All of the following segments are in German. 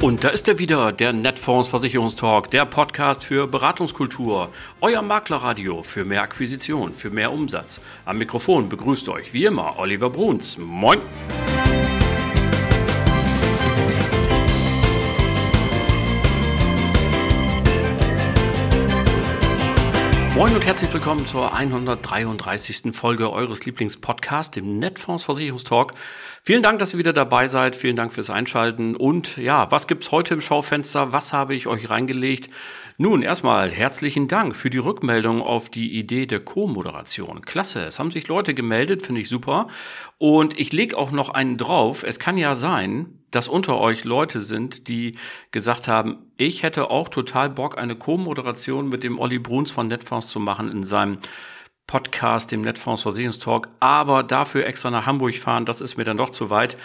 Und da ist er wieder, der Netfonds Versicherungstalk, der Podcast für Beratungskultur. Euer Maklerradio für mehr Akquisition, für mehr Umsatz. Am Mikrofon begrüßt euch wie immer Oliver Bruns. Moin! Moin und herzlich willkommen zur 133. Folge eures Lieblingspodcasts, dem Netfonds Versicherungstalk. Vielen Dank, dass ihr wieder dabei seid. Vielen Dank fürs Einschalten. Und ja, was gibt's heute im Schaufenster? Was habe ich euch reingelegt? Nun, erstmal herzlichen Dank für die Rückmeldung auf die Idee der Co-Moderation. Klasse, es haben sich Leute gemeldet, finde ich super. Und ich lege auch noch einen drauf. Es kann ja sein, dass unter euch Leute sind, die gesagt haben, ich hätte auch total Bock, eine Co-Moderation mit dem Olli Bruns von Netfonds zu machen in seinem Podcast, dem Netfonds Versicherungstalk, aber dafür extra nach Hamburg fahren, das ist mir dann doch zu weit.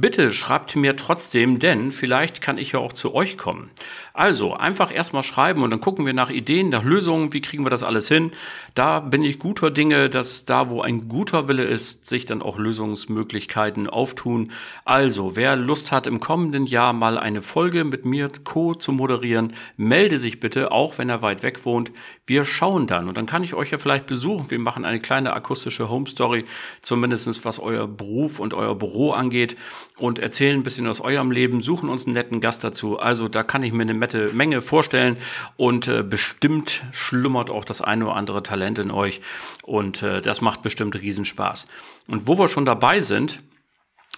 Bitte schreibt mir trotzdem, denn vielleicht kann ich ja auch zu euch kommen. Also einfach erstmal schreiben und dann gucken wir nach Ideen, nach Lösungen, wie kriegen wir das alles hin. Da bin ich guter Dinge, dass da, wo ein guter Wille ist, sich dann auch Lösungsmöglichkeiten auftun. Also wer Lust hat, im kommenden Jahr mal eine Folge mit mir Co. zu moderieren, melde sich bitte, auch wenn er weit weg wohnt. Wir schauen dann und dann kann ich euch ja vielleicht besuchen. Wir machen eine kleine akustische Home Story, zumindestens was euer Beruf und euer Büro angeht und erzählen ein bisschen aus eurem Leben, suchen uns einen netten Gast dazu. Also da kann ich mir eine nette Menge vorstellen und äh, bestimmt schlummert auch das eine oder andere Talent in euch und äh, das macht bestimmt Riesenspaß. Und wo wir schon dabei sind,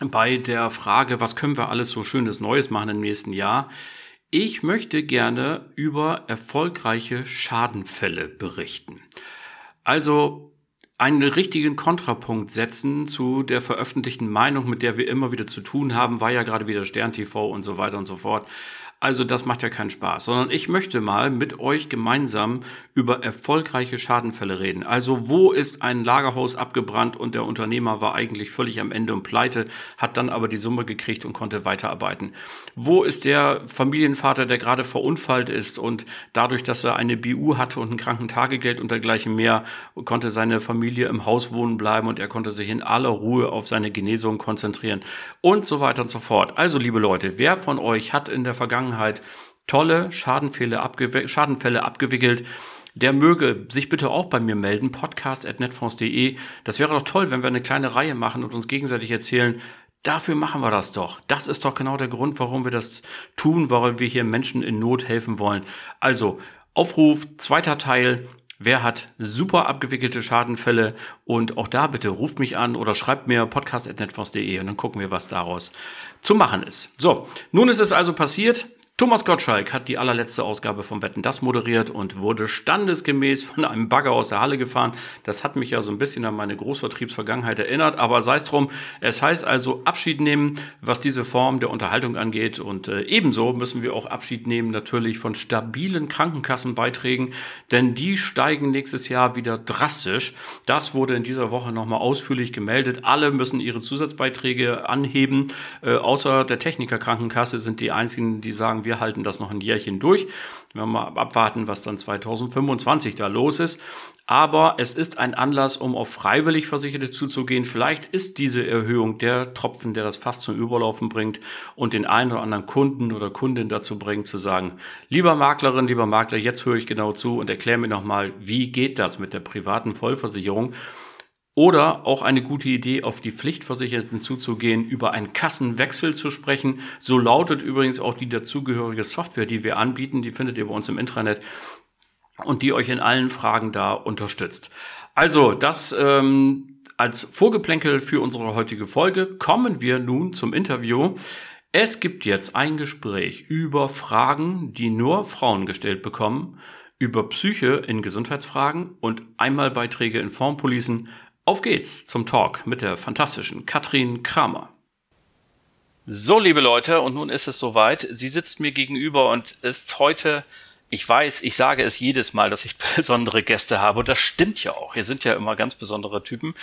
bei der Frage, was können wir alles so schönes Neues machen im nächsten Jahr, ich möchte gerne über erfolgreiche Schadenfälle berichten. Also einen richtigen Kontrapunkt setzen zu der veröffentlichten Meinung, mit der wir immer wieder zu tun haben, war ja gerade wieder Stern TV und so weiter und so fort. Also das macht ja keinen Spaß, sondern ich möchte mal mit euch gemeinsam über erfolgreiche Schadenfälle reden. Also wo ist ein Lagerhaus abgebrannt und der Unternehmer war eigentlich völlig am Ende und pleite, hat dann aber die Summe gekriegt und konnte weiterarbeiten. Wo ist der Familienvater, der gerade verunfallt ist und dadurch, dass er eine BU hatte und ein Krankentagegeld und dergleichen mehr, konnte seine Familie im Haus wohnen bleiben und er konnte sich in aller Ruhe auf seine Genesung konzentrieren und so weiter und so fort. Also liebe Leute, wer von euch hat in der Vergangenheit Vergangenheit tolle Schadenfälle, abgew Schadenfälle abgewickelt. Der möge sich bitte auch bei mir melden, podcast.netfonds.de. Das wäre doch toll, wenn wir eine kleine Reihe machen und uns gegenseitig erzählen, dafür machen wir das doch. Das ist doch genau der Grund, warum wir das tun, warum wir hier Menschen in Not helfen wollen. Also, Aufruf, zweiter Teil. Wer hat super abgewickelte Schadenfälle? Und auch da bitte ruft mich an oder schreibt mir podcast.netfonds.de und dann gucken wir, was daraus zu machen ist. So, nun ist es also passiert. Thomas Gottschalk hat die allerletzte Ausgabe vom Wetten das moderiert und wurde standesgemäß von einem Bagger aus der Halle gefahren. Das hat mich ja so ein bisschen an meine Großvertriebsvergangenheit erinnert, aber sei es drum. Es heißt also Abschied nehmen, was diese Form der Unterhaltung angeht und äh, ebenso müssen wir auch Abschied nehmen natürlich von stabilen Krankenkassenbeiträgen, denn die steigen nächstes Jahr wieder drastisch. Das wurde in dieser Woche nochmal ausführlich gemeldet. Alle müssen ihre Zusatzbeiträge anheben, äh, außer der Technikerkrankenkasse sind die einzigen, die sagen, wir halten das noch ein Jährchen durch. Wir mal abwarten, was dann 2025 da los ist. Aber es ist ein Anlass, um auf freiwillig Versicherte zuzugehen. Vielleicht ist diese Erhöhung der Tropfen, der das fast zum Überlaufen bringt und den einen oder anderen Kunden oder Kundin dazu bringt, zu sagen, lieber Maklerin, lieber Makler, jetzt höre ich genau zu und erkläre mir nochmal, wie geht das mit der privaten Vollversicherung? Oder auch eine gute Idee, auf die Pflichtversicherten zuzugehen, über einen Kassenwechsel zu sprechen. So lautet übrigens auch die dazugehörige Software, die wir anbieten. Die findet ihr bei uns im Intranet und die euch in allen Fragen da unterstützt. Also, das ähm, als Vorgeplänkel für unsere heutige Folge. Kommen wir nun zum Interview. Es gibt jetzt ein Gespräch über Fragen, die nur Frauen gestellt bekommen, über Psyche in Gesundheitsfragen und Einmalbeiträge in Formpolicen auf geht's zum Talk mit der fantastischen Katrin Kramer. So, liebe Leute, und nun ist es soweit. Sie sitzt mir gegenüber und ist heute, ich weiß, ich sage es jedes Mal, dass ich besondere Gäste habe, und das stimmt ja auch. Hier sind ja immer ganz besondere Typen.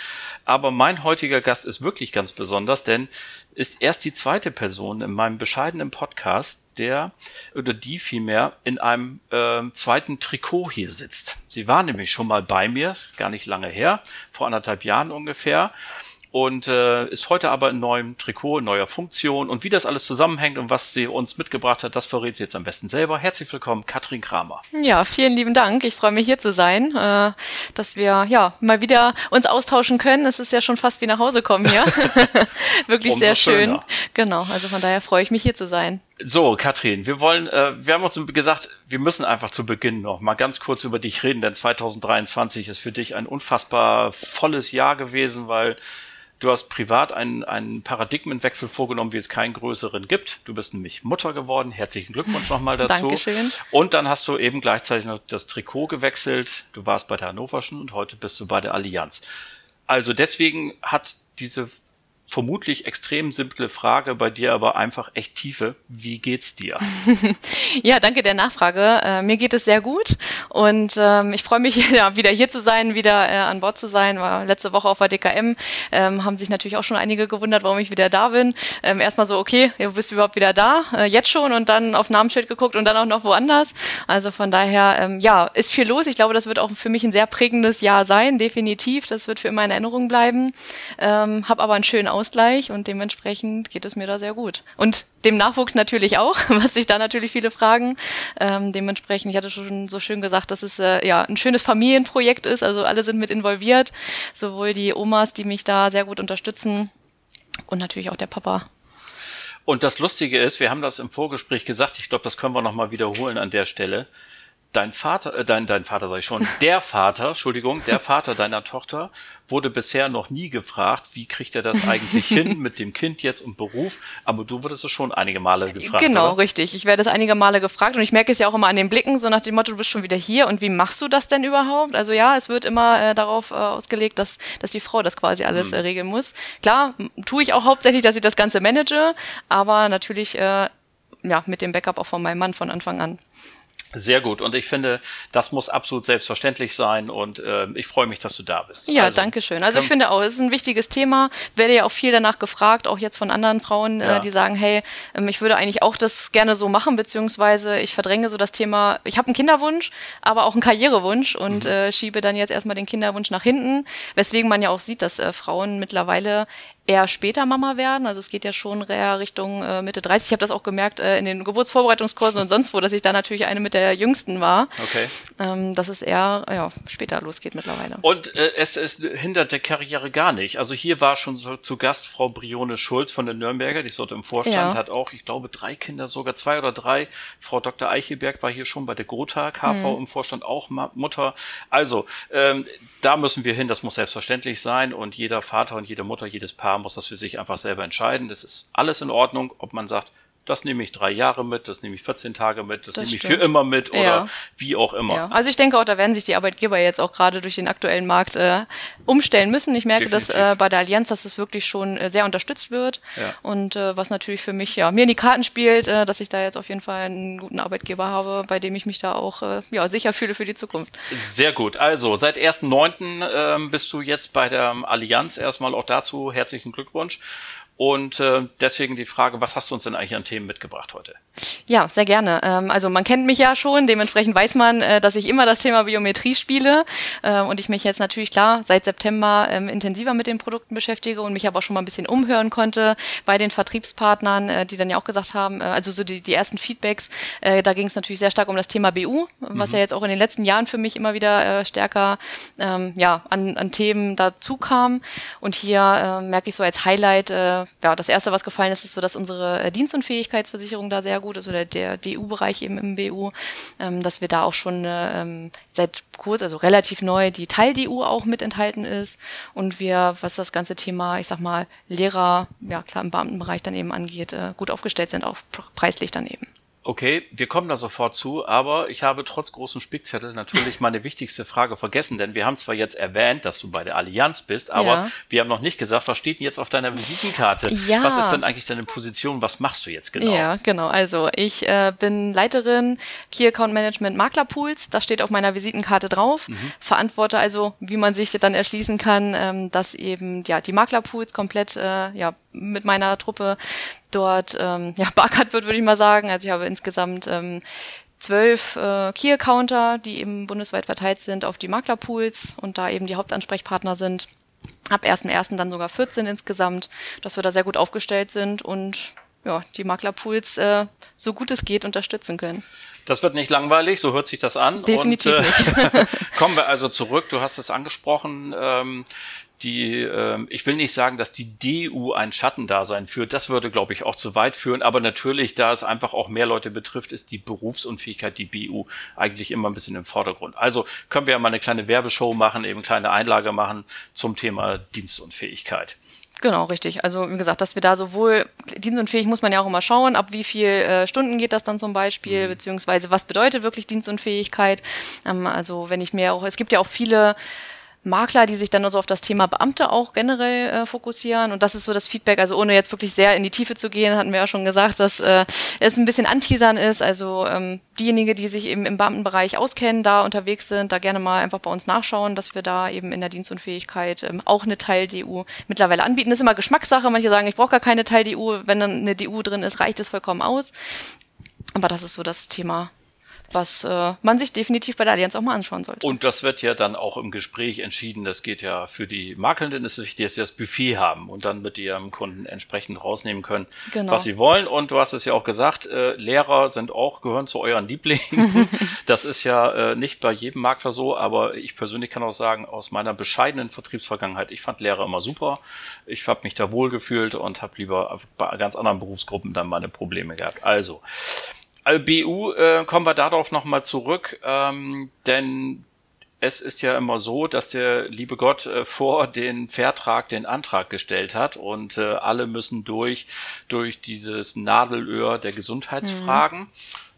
Aber mein heutiger Gast ist wirklich ganz besonders, denn ist erst die zweite Person in meinem bescheidenen Podcast, der oder die vielmehr in einem äh, zweiten Trikot hier sitzt. Sie war nämlich schon mal bei mir, ist gar nicht lange her, vor anderthalb Jahren ungefähr. und äh, ist heute aber in neuem Trikot, in neuer Funktion. Und wie das alles zusammenhängt und was sie uns mitgebracht hat, das verrät sie jetzt am besten selber. Herzlich willkommen, Katrin Kramer. Ja, vielen lieben Dank. Ich freue mich hier zu sein, äh, dass wir ja mal wieder uns austauschen können. Es ist ja schon fast wie nach Hause kommen hier. Wirklich sehr schön. Schöner. Genau, also von daher freue ich mich hier zu sein. So, Katrin, wir wollen, äh, wir haben uns gesagt, wir müssen einfach zu Beginn noch mal ganz kurz über dich reden, denn 2023 ist für dich ein unfassbar volles Jahr gewesen, weil Du hast privat einen, einen Paradigmenwechsel vorgenommen, wie es keinen größeren gibt. Du bist nämlich Mutter geworden. Herzlichen Glückwunsch nochmal dazu. Dankeschön. Und dann hast du eben gleichzeitig noch das Trikot gewechselt. Du warst bei der Hannoverschen und heute bist du bei der Allianz. Also deswegen hat diese vermutlich extrem simple Frage, bei dir aber einfach echt tiefe. Wie geht's dir? ja, danke der Nachfrage. Äh, mir geht es sehr gut und ähm, ich freue mich, ja, wieder hier zu sein, wieder äh, an Bord zu sein. War letzte Woche auf der DKM, ähm, haben sich natürlich auch schon einige gewundert, warum ich wieder da bin. Ähm, erstmal so, okay, du bist überhaupt wieder da, äh, jetzt schon und dann auf Namensschild geguckt und dann auch noch woanders. Also von daher, ähm, ja, ist viel los. Ich glaube, das wird auch für mich ein sehr prägendes Jahr sein, definitiv. Das wird für immer in Erinnerung bleiben. Ähm, hab aber einen schönen Ausgleich und dementsprechend geht es mir da sehr gut. Und dem Nachwuchs natürlich auch, was sich da natürlich viele fragen. Ähm, dementsprechend, ich hatte schon so schön gesagt, dass es äh, ja ein schönes Familienprojekt ist. Also alle sind mit involviert, sowohl die Omas, die mich da sehr gut unterstützen, und natürlich auch der Papa. Und das Lustige ist, wir haben das im Vorgespräch gesagt, ich glaube, das können wir nochmal wiederholen an der Stelle dein Vater, äh, dein, dein Vater sag ich schon, der Vater, Entschuldigung, der Vater deiner Tochter wurde bisher noch nie gefragt, wie kriegt er das eigentlich hin mit dem Kind jetzt und Beruf, aber du wurdest es schon einige Male gefragt. Genau, oder? richtig. Ich werde es einige Male gefragt und ich merke es ja auch immer an den Blicken, so nach dem Motto, du bist schon wieder hier und wie machst du das denn überhaupt? Also ja, es wird immer äh, darauf äh, ausgelegt, dass, dass die Frau das quasi alles hm. äh, regeln muss. Klar, tue ich auch hauptsächlich, dass ich das Ganze manage, aber natürlich äh, ja, mit dem Backup auch von meinem Mann von Anfang an. Sehr gut. Und ich finde, das muss absolut selbstverständlich sein. Und äh, ich freue mich, dass du da bist. Ja, also, danke schön. Also ich finde auch, es ist ein wichtiges Thema. Werde ja auch viel danach gefragt, auch jetzt von anderen Frauen, äh, ja. äh, die sagen, hey, ähm, ich würde eigentlich auch das gerne so machen, beziehungsweise ich verdränge so das Thema, ich habe einen Kinderwunsch, aber auch einen Karrierewunsch und mhm. äh, schiebe dann jetzt erstmal den Kinderwunsch nach hinten. Weswegen man ja auch sieht, dass äh, Frauen mittlerweile eher später Mama werden. Also es geht ja schon eher Richtung äh, Mitte 30. Ich habe das auch gemerkt äh, in den Geburtsvorbereitungskursen und sonst wo, dass ich da natürlich eine mit der jüngsten war. Okay. Ähm, dass es eher ja, später losgeht mittlerweile. Und äh, es, es hindert der Karriere gar nicht. Also hier war schon so, zu Gast Frau Brione Schulz von der Nürnberger, die ist dort im Vorstand, ja. hat auch, ich glaube, drei Kinder, sogar zwei oder drei. Frau Dr. Eichelberg war hier schon bei der Gotha KV mhm. im Vorstand auch Mutter. Also ähm, da müssen wir hin, das muss selbstverständlich sein und jeder Vater und jede Mutter, jedes Paar muss das für sich einfach selber entscheiden. Das ist alles in Ordnung, ob man sagt, das nehme ich drei Jahre mit, das nehme ich 14 Tage mit, das, das nehme ich für immer mit oder ja. wie auch immer. Ja. Also ich denke auch, da werden sich die Arbeitgeber jetzt auch gerade durch den aktuellen Markt äh, umstellen müssen. Ich merke, Definitiv. dass äh, bei der Allianz, dass es wirklich schon äh, sehr unterstützt wird ja. und äh, was natürlich für mich ja mir in die Karten spielt, äh, dass ich da jetzt auf jeden Fall einen guten Arbeitgeber habe, bei dem ich mich da auch äh, ja sicher fühle für die Zukunft. Sehr gut. Also seit 1.9. Äh, bist du jetzt bei der Allianz. Erstmal auch dazu herzlichen Glückwunsch. Und äh, deswegen die Frage, was hast du uns denn eigentlich an Themen mitgebracht heute? Ja, sehr gerne. Ähm, also man kennt mich ja schon, dementsprechend weiß man, äh, dass ich immer das Thema Biometrie spiele äh, und ich mich jetzt natürlich klar seit September ähm, intensiver mit den Produkten beschäftige und mich aber auch schon mal ein bisschen umhören konnte bei den Vertriebspartnern, äh, die dann ja auch gesagt haben, äh, also so die, die ersten Feedbacks, äh, da ging es natürlich sehr stark um das Thema BU, was mhm. ja jetzt auch in den letzten Jahren für mich immer wieder äh, stärker ähm, ja, an, an Themen dazu kam. Und hier äh, merke ich so als Highlight, äh, ja, das erste, was gefallen ist, ist so, dass unsere äh, Dienstunfähigkeitsversicherung da sehr gut ist oder der DU-Bereich eben im BU, ähm, dass wir da auch schon äh, ähm, seit kurz, also relativ neu, die Teil-DU auch mit enthalten ist und wir, was das ganze Thema, ich sag mal, Lehrer, ja klar, im Beamtenbereich dann eben angeht, äh, gut aufgestellt sind, auch preislich dann eben. Okay, wir kommen da sofort zu, aber ich habe trotz großen Spickzettel natürlich meine wichtigste Frage vergessen, denn wir haben zwar jetzt erwähnt, dass du bei der Allianz bist, aber ja. wir haben noch nicht gesagt, was steht denn jetzt auf deiner Visitenkarte? Ja. Was ist denn eigentlich deine Position? Was machst du jetzt genau? Ja, genau. Also ich äh, bin Leiterin Key Account Management Maklerpools. Das steht auf meiner Visitenkarte drauf. Mhm. Verantworte also, wie man sich dann erschließen kann, ähm, dass eben ja die Maklerpools komplett äh, ja mit meiner Truppe dort ähm, ja, beackert wird, würde ich mal sagen. Also ich habe insgesamt ähm, zwölf äh, Key-Accounter, die eben bundesweit verteilt sind auf die Maklerpools und da eben die Hauptansprechpartner sind. ab 1.1. dann sogar 14 insgesamt, dass wir da sehr gut aufgestellt sind und ja, die Maklerpools äh, so gut es geht unterstützen können. Das wird nicht langweilig, so hört sich das an. Definitiv und, äh, nicht. kommen wir also zurück. Du hast es angesprochen. Ähm, die, äh, ich will nicht sagen, dass die DU ein Schattendasein führt. Das würde, glaube ich, auch zu weit führen. Aber natürlich, da es einfach auch mehr Leute betrifft, ist die Berufsunfähigkeit, die BU, eigentlich immer ein bisschen im Vordergrund. Also können wir ja mal eine kleine Werbeshow machen, eben kleine Einlage machen zum Thema Dienstunfähigkeit. Genau, richtig. Also wie gesagt, dass wir da sowohl dienstunfähig muss man ja auch immer schauen, ab wie viel äh, Stunden geht das dann zum Beispiel, mhm. beziehungsweise was bedeutet wirklich Dienstunfähigkeit. Ähm, also wenn ich mir auch, es gibt ja auch viele Makler, die sich dann nur so auf das Thema Beamte auch generell äh, fokussieren. Und das ist so das Feedback, also ohne jetzt wirklich sehr in die Tiefe zu gehen, hatten wir ja schon gesagt, dass äh, es ein bisschen anteasern ist. Also ähm, diejenigen, die sich eben im Beamtenbereich auskennen, da unterwegs sind, da gerne mal einfach bei uns nachschauen, dass wir da eben in der Dienstunfähigkeit ähm, auch eine Teil-DU mittlerweile anbieten. Das ist immer Geschmackssache. Manche sagen, ich brauche gar keine Teil-DU. Wenn dann eine DU drin ist, reicht es vollkommen aus. Aber das ist so das Thema, was äh, man sich definitiv bei der Allianz auch mal anschauen sollte. Und das wird ja dann auch im Gespräch entschieden. Das geht ja für die Makelnden ist es wichtig, dass sie das Buffet haben und dann mit ihrem Kunden entsprechend rausnehmen können, genau. was sie wollen. Und du hast es ja auch gesagt, äh, Lehrer sind auch, gehören zu euren Lieblingen. das ist ja äh, nicht bei jedem Makler so, aber ich persönlich kann auch sagen, aus meiner bescheidenen Vertriebsvergangenheit, ich fand Lehrer immer super. Ich habe mich da wohlgefühlt und habe lieber bei ganz anderen Berufsgruppen dann meine Probleme gehabt. Also, BU äh, kommen wir darauf nochmal zurück, ähm, denn es ist ja immer so, dass der liebe Gott äh, vor den Vertrag den Antrag gestellt hat und äh, alle müssen durch, durch dieses Nadelöhr der Gesundheitsfragen. Mhm.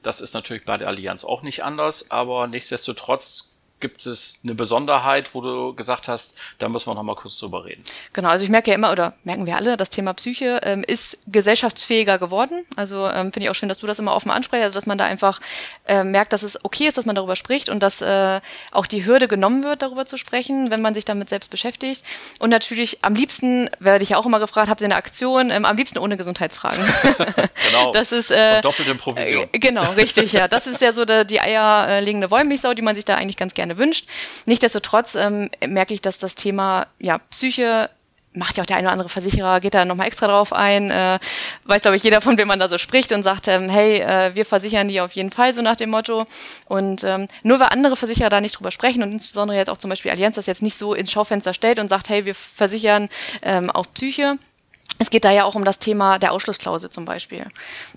Das ist natürlich bei der Allianz auch nicht anders, aber nichtsdestotrotz gibt es eine Besonderheit, wo du gesagt hast, da müssen wir noch mal kurz drüber reden? Genau, also ich merke ja immer, oder merken wir alle, das Thema Psyche ähm, ist gesellschaftsfähiger geworden. Also ähm, finde ich auch schön, dass du das immer offen ansprichst, also dass man da einfach äh, merkt, dass es okay ist, dass man darüber spricht und dass äh, auch die Hürde genommen wird, darüber zu sprechen, wenn man sich damit selbst beschäftigt. Und natürlich am liebsten, werde ich ja auch immer gefragt, habt ihr eine Aktion, ähm, am liebsten ohne Gesundheitsfragen. genau. Das ist äh, und doppelte Provision. Äh, genau, richtig, ja. Das ist ja so der, die eierlegende Wollmilchsau, die man sich da eigentlich ganz gerne gerne wünscht. Nichtsdestotrotz ähm, merke ich, dass das Thema ja, Psyche macht ja auch der eine oder andere Versicherer, geht da nochmal extra drauf ein, äh, weiß glaube ich jeder, von wem man da so spricht und sagt, ähm, hey, äh, wir versichern die auf jeden Fall, so nach dem Motto. Und ähm, nur weil andere Versicherer da nicht drüber sprechen und insbesondere jetzt auch zum Beispiel Allianz das jetzt nicht so ins Schaufenster stellt und sagt, hey, wir versichern ähm, auf Psyche, es geht da ja auch um das Thema der Ausschlussklausel zum Beispiel.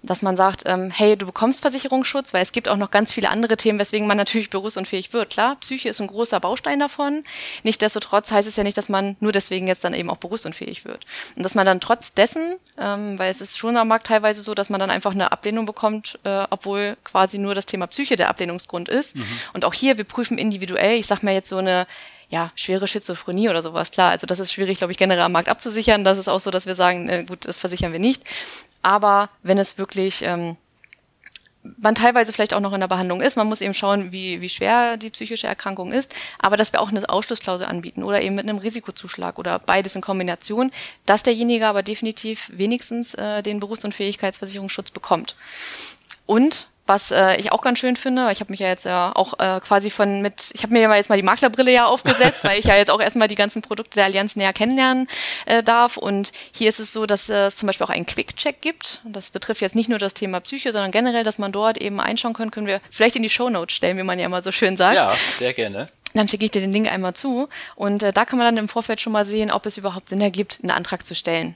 Dass man sagt, ähm, hey, du bekommst Versicherungsschutz, weil es gibt auch noch ganz viele andere Themen, weswegen man natürlich berufsunfähig wird. Klar, Psyche ist ein großer Baustein davon. Nichtsdestotrotz heißt es ja nicht, dass man nur deswegen jetzt dann eben auch berufsunfähig wird. Und dass man dann trotz dessen, ähm, weil es ist schon am Markt teilweise so, dass man dann einfach eine Ablehnung bekommt, äh, obwohl quasi nur das Thema Psyche der Ablehnungsgrund ist. Mhm. Und auch hier, wir prüfen individuell. Ich sag mir jetzt so eine ja, schwere Schizophrenie oder sowas, klar. Also das ist schwierig, glaube ich, generell am Markt abzusichern. Das ist auch so, dass wir sagen, äh, gut, das versichern wir nicht. Aber wenn es wirklich ähm, man teilweise vielleicht auch noch in der Behandlung ist, man muss eben schauen, wie, wie schwer die psychische Erkrankung ist, aber dass wir auch eine Ausschlussklausel anbieten oder eben mit einem Risikozuschlag oder beides in Kombination, dass derjenige aber definitiv wenigstens äh, den Berufsunfähigkeitsversicherungsschutz bekommt. Und was äh, ich auch ganz schön finde, ich habe mich ja jetzt ja auch äh, quasi von mit, ich habe mir ja jetzt mal die Maklerbrille ja aufgesetzt, weil ich ja jetzt auch erstmal die ganzen Produkte der Allianz näher kennenlernen äh, darf. Und hier ist es so, dass äh, es zum Beispiel auch einen Quick-Check gibt. Und das betrifft jetzt nicht nur das Thema Psyche, sondern generell, dass man dort eben einschauen können, können wir vielleicht in die Show Notes stellen, wie man ja immer so schön sagt. Ja, sehr gerne. Dann schicke ich dir den Link einmal zu. Und äh, da kann man dann im Vorfeld schon mal sehen, ob es überhaupt Sinn ergibt, einen Antrag zu stellen.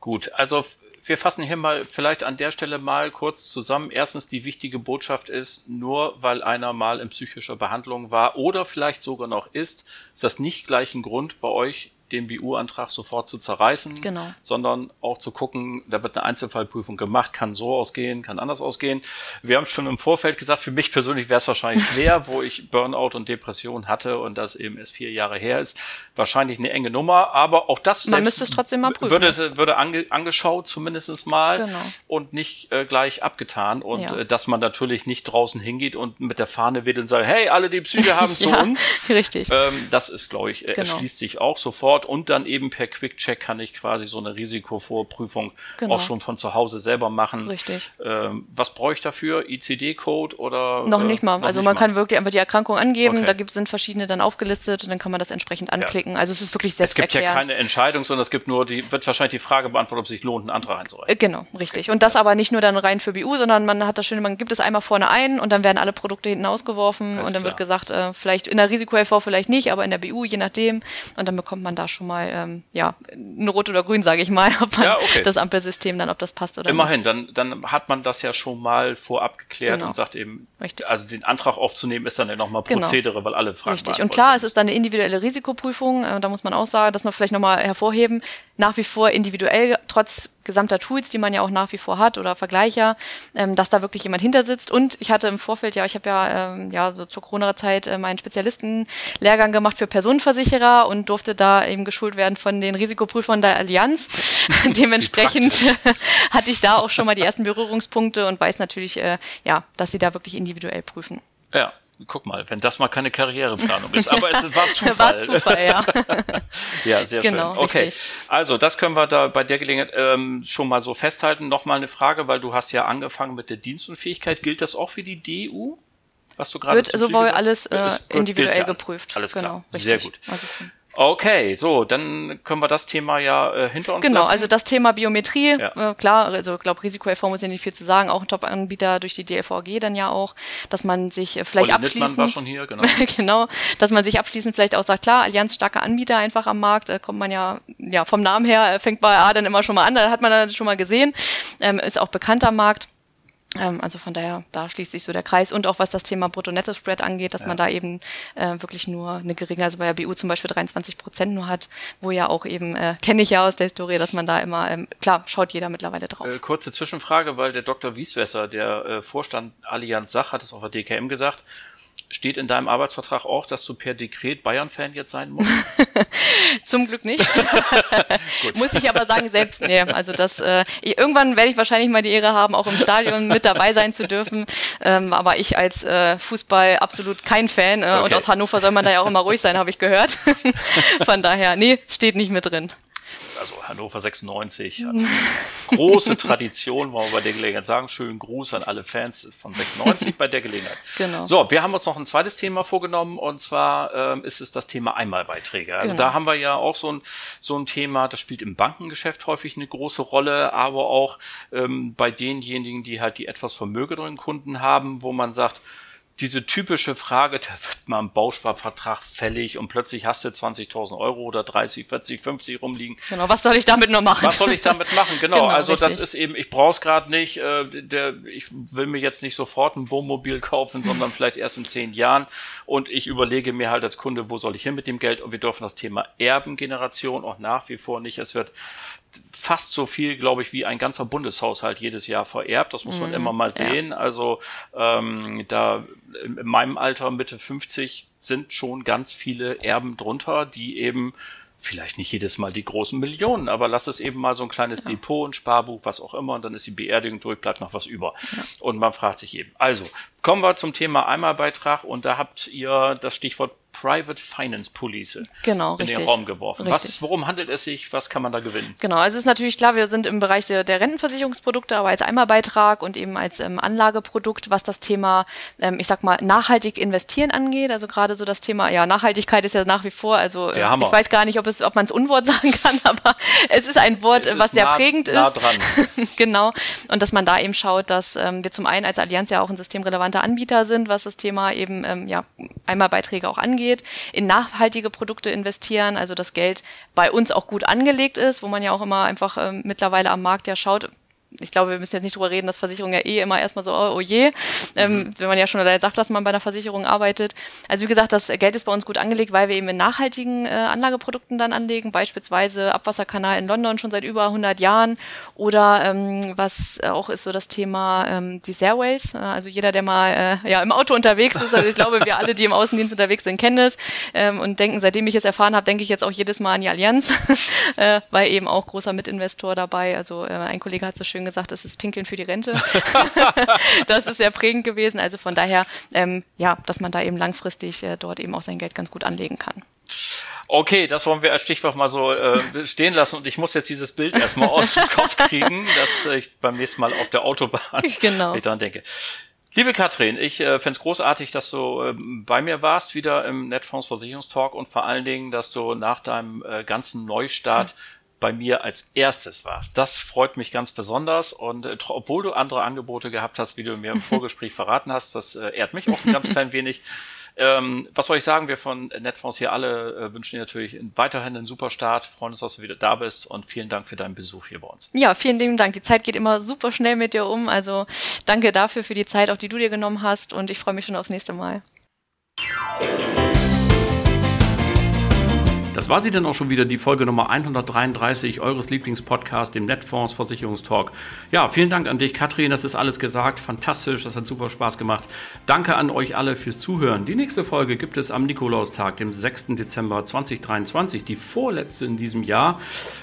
Gut, also wir fassen hier mal vielleicht an der Stelle mal kurz zusammen. Erstens, die wichtige Botschaft ist, nur weil einer mal in psychischer Behandlung war oder vielleicht sogar noch ist, ist das nicht gleich ein Grund bei euch den BU-Antrag sofort zu zerreißen, genau. sondern auch zu gucken, da wird eine Einzelfallprüfung gemacht, kann so ausgehen, kann anders ausgehen. Wir haben schon im Vorfeld gesagt, für mich persönlich wäre es wahrscheinlich schwer, wo ich Burnout und Depression hatte und das eben erst vier Jahre her ist. Wahrscheinlich eine enge Nummer, aber auch das Man müsste es trotzdem mal prüfen. Würde, würde ange, angeschaut zumindest mal genau. und nicht äh, gleich abgetan und ja. äh, dass man natürlich nicht draußen hingeht und mit der Fahne wedelt und sagt, hey, alle die Psyche haben zu ja, uns. Richtig. Ähm, das ist, glaube ich, äh, genau. erschließt sich auch sofort Ort und dann eben per Quick-Check kann ich quasi so eine Risikovorprüfung genau. auch schon von zu Hause selber machen. Richtig. Ähm, was brauche ich dafür? ICD-Code oder? Noch nicht mal. Noch also nicht man mal. kann wirklich einfach die Erkrankung angeben, okay. da gibt, sind verschiedene dann aufgelistet und dann kann man das entsprechend anklicken. Ja. Also es ist wirklich selbst Es gibt ja keine Entscheidung, sondern es gibt nur, die wird wahrscheinlich die Frage beantwortet, ob es sich lohnt, einen Antrag einzureichen. Äh, genau, richtig. Und das, das aber nicht nur dann rein für BU, sondern man hat das schön, man gibt es einmal vorne ein und dann werden alle Produkte hinten ausgeworfen Alles und dann klar. wird gesagt, äh, vielleicht in der Risiko-LV vielleicht nicht, aber in der BU je nachdem. Und dann bekommt man da schon mal ähm, ja ein Rot oder Grün, sage ich mal, ob man ja, okay. das Ampelsystem dann, ob das passt oder Immerhin, nicht. Immerhin, dann, dann hat man das ja schon mal vorab geklärt genau. und sagt eben, Richtig. also den Antrag aufzunehmen ist dann ja nochmal genau. Prozedere, genau. weil alle Fragen Richtig. Und klar, es ist dann eine individuelle Risikoprüfung. Äh, da muss man auch sagen, das noch vielleicht nochmal hervorheben. Nach wie vor individuell, trotz gesamter Tools, die man ja auch nach wie vor hat oder Vergleicher, ähm, dass da wirklich jemand hinter sitzt. Und ich hatte im Vorfeld ja, ich habe ja, ähm, ja so zur Corona-Zeit äh, meinen Spezialistenlehrgang gemacht für Personenversicherer und durfte da eben geschult werden von den Risikoprüfern der Allianz. Dementsprechend hatte ich da auch schon mal die ersten Berührungspunkte und weiß natürlich, äh, ja, dass sie da wirklich individuell prüfen. Ja, Guck mal, wenn das mal keine Karriereplanung ist. Aber es war Zufall. war Zufall, ja. ja, sehr genau, schön. Okay, richtig. also das können wir da bei der Gelegenheit ähm, schon mal so festhalten. Nochmal eine Frage, weil du hast ja angefangen mit der Dienstunfähigkeit. Gilt das auch für die DU? Was du gerade Wird sowohl alles äh, individuell geprüft. Alles klar, genau, sehr gut. Also Okay, so, dann können wir das Thema ja äh, hinter uns genau, lassen. Genau, also das Thema Biometrie, ja. äh, klar, also ich glaube, Risiko-LV muss ja nicht viel zu sagen, auch ein Top-Anbieter durch die DLVG dann ja auch, dass man sich äh, vielleicht Olli abschließend... war schon hier, genau. genau, dass man sich abschließend vielleicht auch sagt, klar, Allianz starker Anbieter einfach am Markt, äh, kommt man ja, ja vom Namen her, äh, fängt bei A dann immer schon mal an, da hat man dann schon mal gesehen, ähm, ist auch bekannter Markt. Ähm, also von daher, da schließt sich so der Kreis. Und auch was das Thema Brutto-Netto-Spread angeht, dass ja. man da eben äh, wirklich nur eine geringe, also bei der BU zum Beispiel 23 Prozent nur hat, wo ja auch eben, äh, kenne ich ja aus der Historie, dass man da immer, ähm, klar, schaut jeder mittlerweile drauf. Äh, kurze Zwischenfrage, weil der Dr. Wieswesser, der äh, Vorstand Allianz Sach, hat es auf der DKM gesagt, Steht in deinem Arbeitsvertrag auch, dass du per Dekret Bayern-Fan jetzt sein musst? Zum Glück nicht. Muss ich aber sagen, selbst, nee, also das, äh, irgendwann werde ich wahrscheinlich mal die Ehre haben, auch im Stadion mit dabei sein zu dürfen. Ähm, aber ich als äh, Fußball absolut kein Fan äh, okay. und aus Hannover soll man da ja auch immer ruhig sein, habe ich gehört. Von daher, nee, steht nicht mit drin Hannover 96 hat große Tradition, wollen wir bei der Gelegenheit sagen. Schönen Gruß an alle Fans von 96 bei der Gelegenheit. Genau. So, wir haben uns noch ein zweites Thema vorgenommen und zwar ähm, ist es das Thema Einmalbeiträge. Also genau. da haben wir ja auch so ein, so ein Thema, das spielt im Bankengeschäft häufig eine große Rolle, aber auch ähm, bei denjenigen, die halt die etwas vermögenderen Kunden haben, wo man sagt, diese typische Frage, da wird mal ein Bausparvertrag fällig und plötzlich hast du 20.000 Euro oder 30, 40, 50 rumliegen. Genau, was soll ich damit noch machen? Was soll ich damit machen? Genau, genau also richtig. das ist eben, ich brauche es gerade nicht, äh, der, ich will mir jetzt nicht sofort ein Wohnmobil kaufen, sondern vielleicht erst in zehn Jahren und ich überlege mir halt als Kunde, wo soll ich hin mit dem Geld und wir dürfen das Thema Erbengeneration auch nach wie vor nicht, es wird fast so viel, glaube ich, wie ein ganzer Bundeshaushalt jedes Jahr vererbt. Das muss man mhm, immer mal sehen. Ja. Also ähm, da in meinem Alter Mitte 50 sind schon ganz viele Erben drunter, die eben vielleicht nicht jedes Mal die großen Millionen, aber lass es eben mal so ein kleines ja. Depot, ein Sparbuch, was auch immer, und dann ist die Beerdigung durch, bleibt noch was über. Ja. Und man fragt sich eben. Also, kommen wir zum Thema Einmalbeitrag und da habt ihr das Stichwort Private Finance Police genau, in richtig. den Raum geworfen. Was, worum handelt es sich? Was kann man da gewinnen? Genau, also es ist natürlich klar, wir sind im Bereich der, der Rentenversicherungsprodukte, aber als Einmalbeitrag und eben als ähm, Anlageprodukt, was das Thema, ähm, ich sag mal, nachhaltig investieren angeht. Also gerade so das Thema, ja, Nachhaltigkeit ist ja nach wie vor, also äh, ich weiß gar nicht, ob es, ob man es Unwort sagen kann, aber es ist ein Wort, es was sehr nah, prägend nah ist. Dran. genau. Und dass man da eben schaut, dass ähm, wir zum einen als Allianz ja auch ein systemrelevanter Anbieter sind, was das Thema eben ähm, ja, Einmalbeiträge auch angeht angeht, in nachhaltige Produkte investieren, also das Geld bei uns auch gut angelegt ist, wo man ja auch immer einfach ähm, mittlerweile am Markt ja schaut, ich glaube, wir müssen jetzt nicht drüber reden, dass Versicherungen ja eh immer erstmal so, oh, oh je, ähm, mhm. wenn man ja schon sagt, dass man bei einer Versicherung arbeitet. Also wie gesagt, das Geld ist bei uns gut angelegt, weil wir eben in nachhaltigen äh, Anlageprodukten dann anlegen, beispielsweise Abwasserkanal in London schon seit über 100 Jahren. Oder ähm, was auch ist so das Thema ähm, die Airways, äh, also jeder, der mal äh, ja im Auto unterwegs ist, also ich glaube, wir alle, die im Außendienst unterwegs sind, kennen es. Ähm, und denken, seitdem ich es erfahren habe, denke ich jetzt auch jedes Mal an die Allianz, äh, weil eben auch großer Mitinvestor dabei, also äh, ein Kollege hat so schön gesagt, es ist Pinkeln für die Rente. das ist sehr prägend gewesen. Also von daher, ähm, ja, dass man da eben langfristig äh, dort eben auch sein Geld ganz gut anlegen kann. Okay, das wollen wir als Stichwort mal so äh, stehen lassen und ich muss jetzt dieses Bild erstmal aus dem Kopf kriegen, dass ich beim nächsten Mal auf der Autobahn genau. ich dran denke. Liebe Katrin, ich äh, finde es großartig, dass du äh, bei mir warst, wieder im Netfonds Versicherungstalk und vor allen Dingen, dass du nach deinem äh, ganzen Neustart bei mir als erstes warst. Das freut mich ganz besonders und äh, obwohl du andere Angebote gehabt hast, wie du mir im Vorgespräch verraten hast, das äh, ehrt mich auch ein ganz klein wenig. Ähm, was soll ich sagen? Wir von Netfonds hier alle äh, wünschen dir natürlich weiterhin einen super Start. Freuen uns, dass du wieder da bist und vielen Dank für deinen Besuch hier bei uns. Ja, vielen lieben Dank. Die Zeit geht immer super schnell mit dir um. Also danke dafür für die Zeit, auch die du dir genommen hast und ich freue mich schon aufs nächste Mal. Das war sie dann auch schon wieder, die Folge Nummer 133 eures Lieblingspodcasts, dem Netfonds Versicherungstalk. Ja, vielen Dank an dich, Katrin, das ist alles gesagt. Fantastisch, das hat super Spaß gemacht. Danke an euch alle fürs Zuhören. Die nächste Folge gibt es am Nikolaustag, dem 6. Dezember 2023, die vorletzte in diesem Jahr.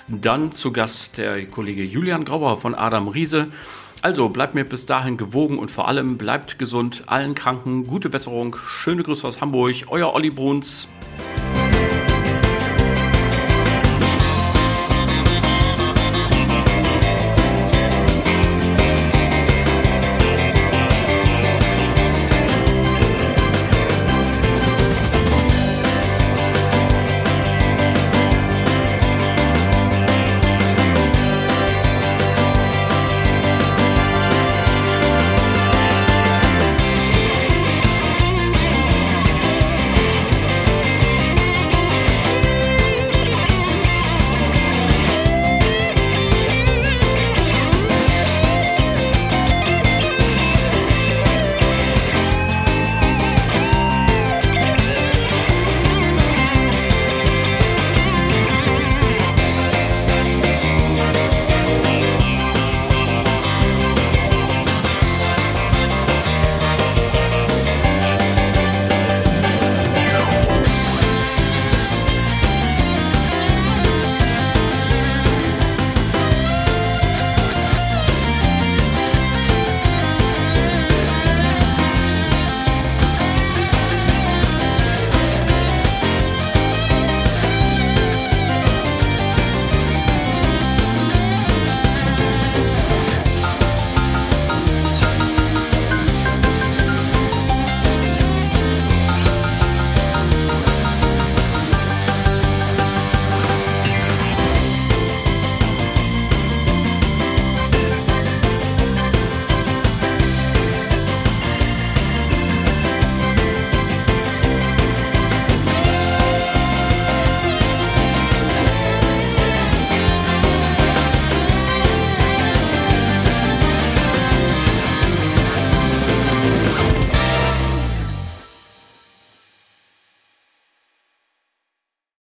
Dann zu Gast der Kollege Julian Grauer von Adam Riese. Also bleibt mir bis dahin gewogen und vor allem bleibt gesund. Allen Kranken gute Besserung. Schöne Grüße aus Hamburg. Euer Olli Bruns.